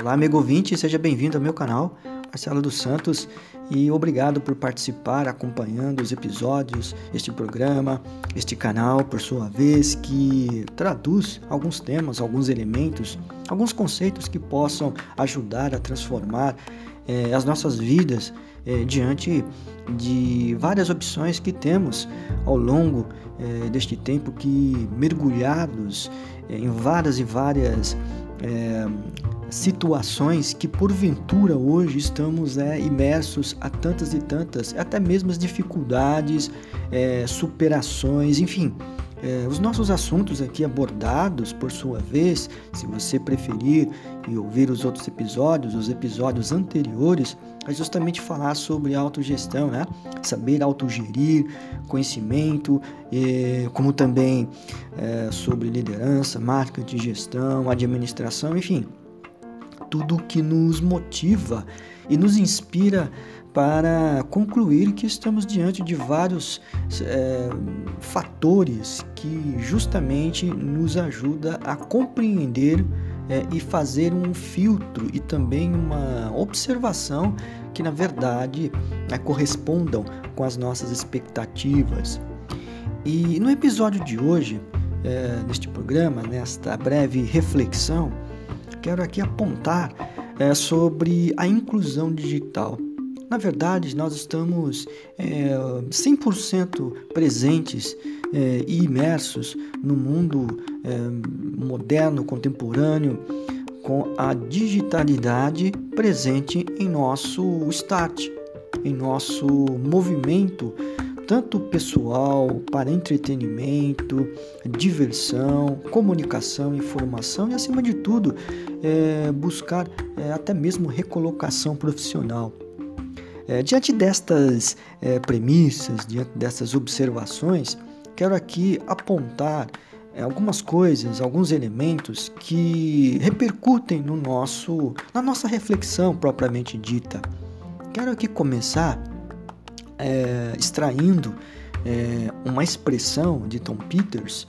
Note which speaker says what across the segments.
Speaker 1: Olá, amigo ouvinte, seja bem-vindo ao meu canal, Marcelo dos Santos, e obrigado por participar, acompanhando os episódios, este programa, este canal, por sua vez, que traduz alguns temas, alguns elementos, alguns conceitos que possam ajudar a transformar eh, as nossas vidas eh, diante de várias opções que temos ao longo eh, deste tempo que mergulhados em várias e várias situações que porventura hoje estamos é, imersos a tantas e tantas, até mesmo as dificuldades, é, superações, enfim. É, os nossos assuntos aqui abordados, por sua vez, se você preferir e ouvir os outros episódios, os episódios anteriores, é justamente falar sobre autogestão, né? Saber autogerir, conhecimento, e, como também é, sobre liderança, marketing, gestão, administração, enfim, tudo que nos motiva e nos inspira para concluir que estamos diante de vários é, fatores que justamente nos ajuda a compreender é, e fazer um filtro e também uma observação que na verdade é, correspondam com as nossas expectativas. E no episódio de hoje, é, neste programa, nesta breve reflexão, quero aqui apontar sobre a inclusão digital. Na verdade, nós estamos é, 100% presentes é, e imersos no mundo é, moderno, contemporâneo, com a digitalidade presente em nosso start, em nosso movimento tanto pessoal, para entretenimento, diversão, comunicação, informação e, acima de tudo, é, buscar é, até mesmo recolocação profissional. É, diante destas é, premissas, diante dessas observações, quero aqui apontar é, algumas coisas, alguns elementos que repercutem no nosso, na nossa reflexão propriamente dita. Quero aqui começar é, extraindo é, uma expressão de Tom Peters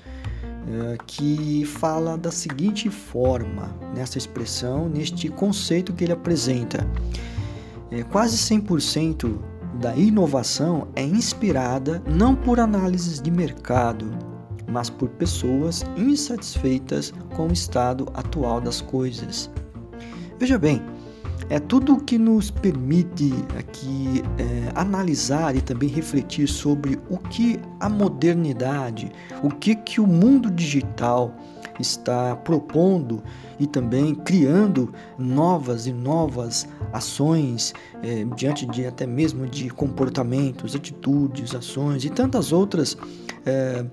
Speaker 1: é, que fala da seguinte forma, nessa expressão, neste conceito que ele apresenta. É, quase 100% da inovação é inspirada não por análises de mercado, mas por pessoas insatisfeitas com o estado atual das coisas. Veja bem, é tudo que nos permite aqui é, analisar e também refletir sobre o que a modernidade, o que, que o mundo digital está propondo e também criando novas e novas ações é, diante de até mesmo de comportamentos, atitudes, ações e tantas outras é,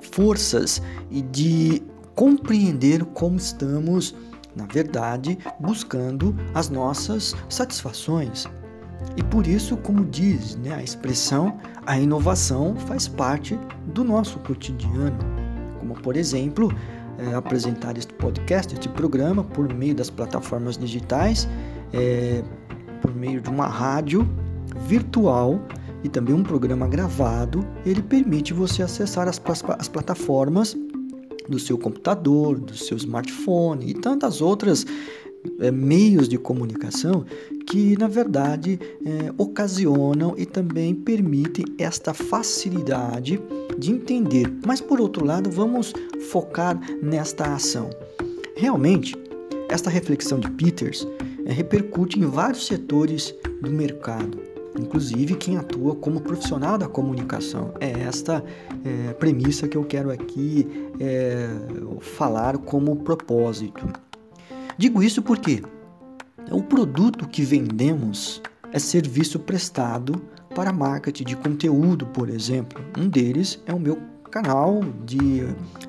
Speaker 1: forças e de compreender como estamos na verdade, buscando as nossas satisfações. E por isso, como diz né, a expressão, a inovação faz parte do nosso cotidiano. Como, por exemplo, é, apresentar este podcast, este programa, por meio das plataformas digitais, é, por meio de uma rádio virtual e também um programa gravado, ele permite você acessar as, as plataformas do seu computador, do seu smartphone e tantas outras é, meios de comunicação que na verdade é, ocasionam e também permitem esta facilidade de entender. Mas por outro lado, vamos focar nesta ação. Realmente, esta reflexão de Peters é, repercute em vários setores do mercado inclusive quem atua como profissional da comunicação. É esta é, premissa que eu quero aqui é, falar como propósito. Digo isso porque o produto que vendemos é serviço prestado para marketing de conteúdo, por exemplo. Um deles é o meu canal de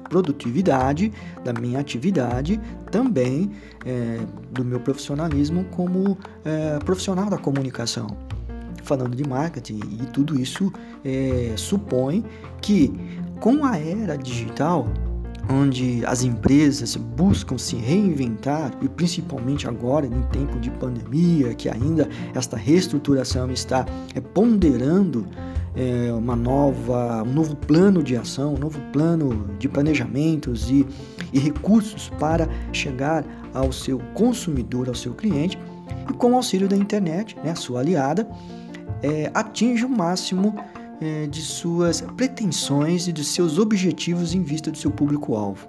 Speaker 1: produtividade da minha atividade, também é, do meu profissionalismo como é, profissional da comunicação falando de marketing e tudo isso é, supõe que com a era digital onde as empresas buscam se reinventar e principalmente agora em tempo de pandemia, que ainda esta reestruturação está é, ponderando é, uma nova, um novo plano de ação, um novo plano de planejamentos e, e recursos para chegar ao seu consumidor, ao seu cliente, e com o auxílio da internet, né, sua aliada, é, atinge o máximo é, de suas pretensões e de seus objetivos em vista do seu público-alvo.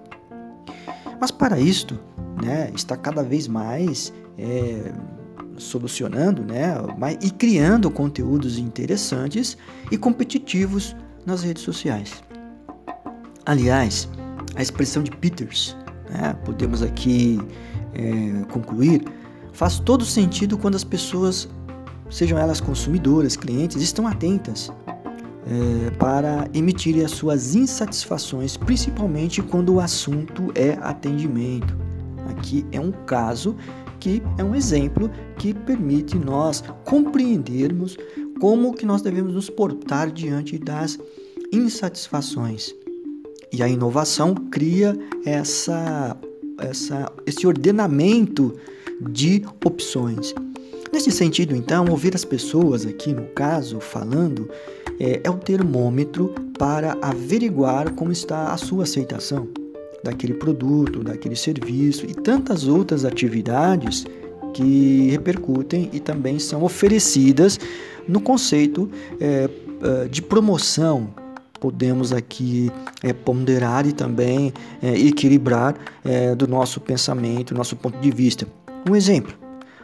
Speaker 1: Mas para isto, né, está cada vez mais é, solucionando né, e criando conteúdos interessantes e competitivos nas redes sociais. Aliás, a expressão de Peters, né, podemos aqui é, concluir, faz todo sentido quando as pessoas, sejam elas consumidoras, clientes, estão atentas é, para emitirem as suas insatisfações, principalmente quando o assunto é atendimento. Aqui é um caso que é um exemplo que permite nós compreendermos como que nós devemos nos portar diante das insatisfações. E a inovação cria essa, essa, esse ordenamento de opções. Nesse sentido, então, ouvir as pessoas aqui no caso falando é, é o termômetro para averiguar como está a sua aceitação daquele produto, daquele serviço e tantas outras atividades que repercutem e também são oferecidas no conceito é, é de promoção. Podemos aqui é, ponderar e também é, equilibrar é, do nosso pensamento, nosso ponto de vista. Um exemplo: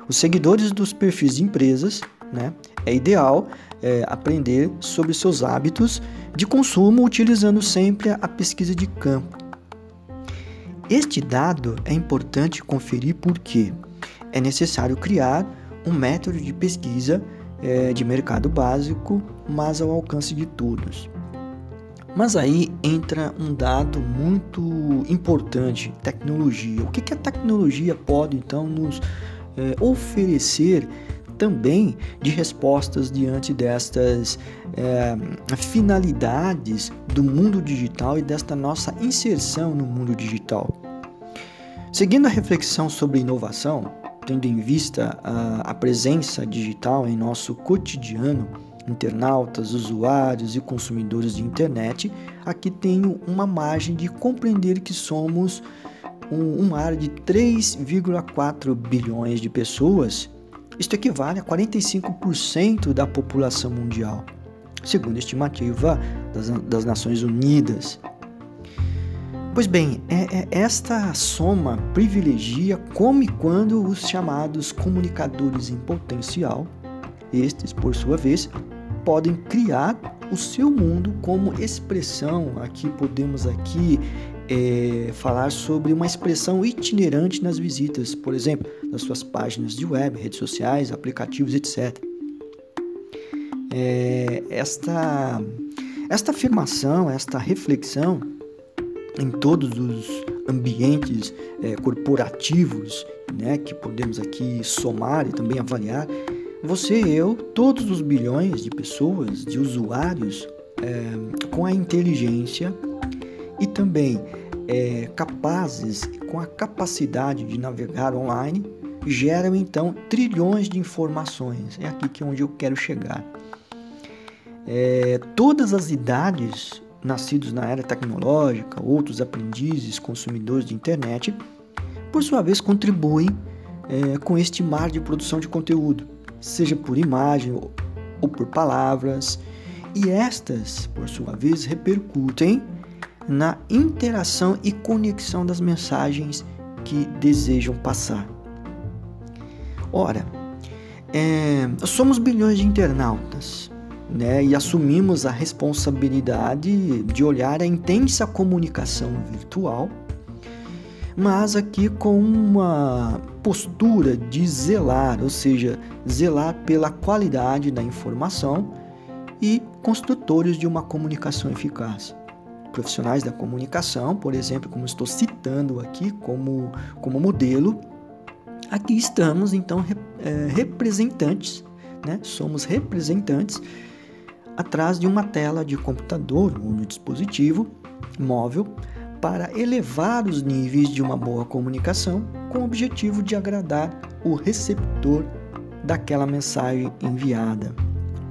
Speaker 1: os seguidores dos perfis de empresas, né, é ideal é, aprender sobre seus hábitos de consumo utilizando sempre a pesquisa de campo este dado é importante conferir porque é necessário criar um método de pesquisa é, de mercado básico, mas ao alcance de todos. Mas aí entra um dado muito importante: tecnologia. O que, que a tecnologia pode então nos é, oferecer também de respostas diante destas é, finalidades do mundo digital e desta nossa inserção no mundo digital. Seguindo a reflexão sobre inovação, tendo em vista a, a presença digital em nosso cotidiano, internautas, usuários e consumidores de internet, aqui tenho uma margem de compreender que somos um, um área de 3,4 bilhões de pessoas isto equivale a 45% da população mundial, segundo a estimativa das, das Nações Unidas. Pois bem, é, é, esta soma privilegia como e quando os chamados comunicadores em potencial, estes, por sua vez, podem criar o seu mundo como expressão. Aqui podemos aqui é, falar sobre uma expressão itinerante nas visitas, por exemplo, nas suas páginas de web, redes sociais, aplicativos, etc. É, esta, esta afirmação, esta reflexão em todos os ambientes é, corporativos né, que podemos aqui somar e também avaliar, você eu, todos os bilhões de pessoas, de usuários, é, com a inteligência e também é, capazes, com a capacidade de navegar online, geram então trilhões de informações. É aqui que é onde eu quero chegar. É, todas as idades, nascidos na era tecnológica, outros aprendizes, consumidores de internet, por sua vez contribuem é, com este mar de produção de conteúdo, seja por imagem ou, ou por palavras, e estas, por sua vez, repercutem na interação e conexão das mensagens que desejam passar. Ora, é, somos bilhões de internautas né, e assumimos a responsabilidade de olhar a intensa comunicação virtual, mas aqui com uma postura de zelar, ou seja, zelar pela qualidade da informação e construtores de uma comunicação eficaz profissionais da comunicação, por exemplo, como estou citando aqui como, como modelo, aqui estamos então é, representantes, né? somos representantes atrás de uma tela de computador ou de dispositivo móvel para elevar os níveis de uma boa comunicação com o objetivo de agradar o receptor daquela mensagem enviada.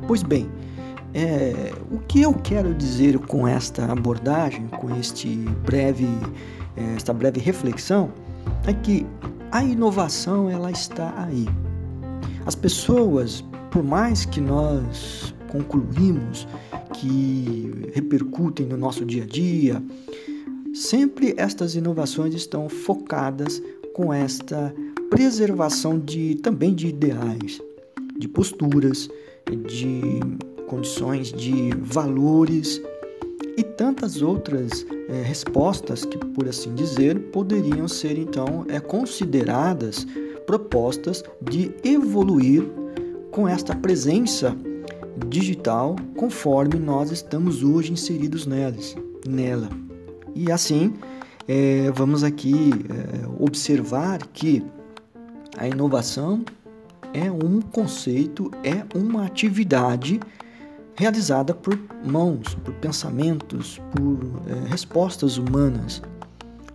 Speaker 1: Pois bem, é, o que eu quero dizer com esta abordagem, com este breve, é, esta breve reflexão, é que a inovação ela está aí. As pessoas, por mais que nós concluímos que repercutem no nosso dia a dia, sempre estas inovações estão focadas com esta preservação de também de ideais, de posturas, de condições, de valores e tantas outras é, respostas que, por assim dizer, poderiam ser então é, consideradas propostas de evoluir com esta presença digital conforme nós estamos hoje inseridos nelas, nela. E assim, é, vamos aqui é, observar que a inovação é um conceito, é uma atividade realizada por mãos, por pensamentos, por é, respostas humanas.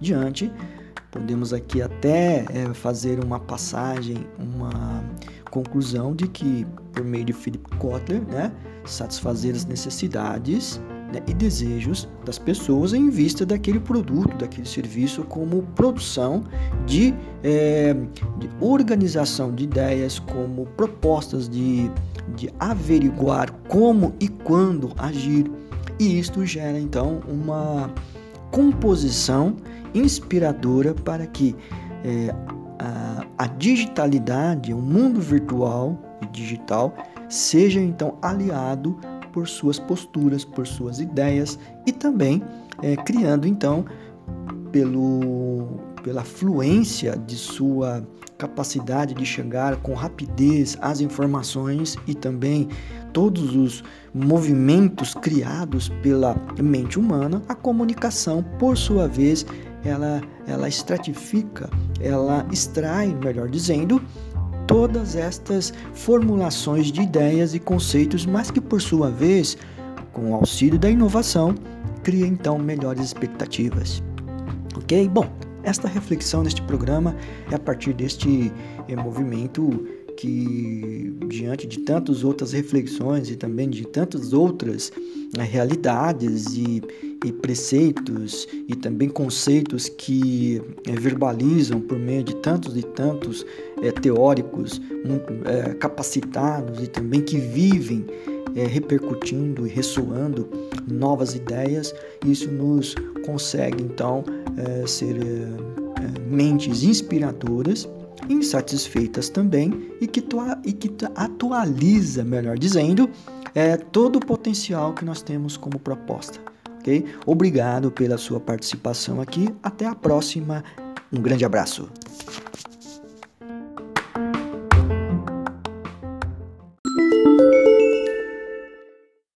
Speaker 1: Diante, podemos aqui até é, fazer uma passagem, uma conclusão de que, por meio de Philip Kotler, né, satisfazer as necessidades né, e desejos das pessoas em vista daquele produto, daquele serviço, como produção de, é, de organização de ideias, como propostas de, de averiguar como e quando agir. E isto gera então uma composição inspiradora para que é, a, a digitalidade, o mundo virtual e digital, seja então aliado por suas posturas, por suas ideias e também é, criando então pelo, pela fluência de sua capacidade de chegar com rapidez às informações e também todos os movimentos criados pela mente humana, a comunicação, por sua vez, ela, ela estratifica, ela extrai, melhor dizendo, todas estas formulações de ideias e conceitos, mas que por sua vez, com o auxílio da inovação, cria então melhores expectativas. Ok? Bom, esta reflexão neste programa é a partir deste é, movimento que, diante de tantas outras reflexões e também de tantas outras né, realidades e, e, preceitos e também conceitos que é, verbalizam por meio de tantos e tantos é, teóricos muito é, capacitados e também que vivem é, repercutindo e ressoando novas ideias, isso nos consegue então é, ser é, mentes inspiradoras insatisfeitas também e que, e que atualiza, melhor dizendo, é, todo o potencial que nós temos como proposta. ok? Obrigado pela sua participação aqui. Até a próxima. Um grande abraço.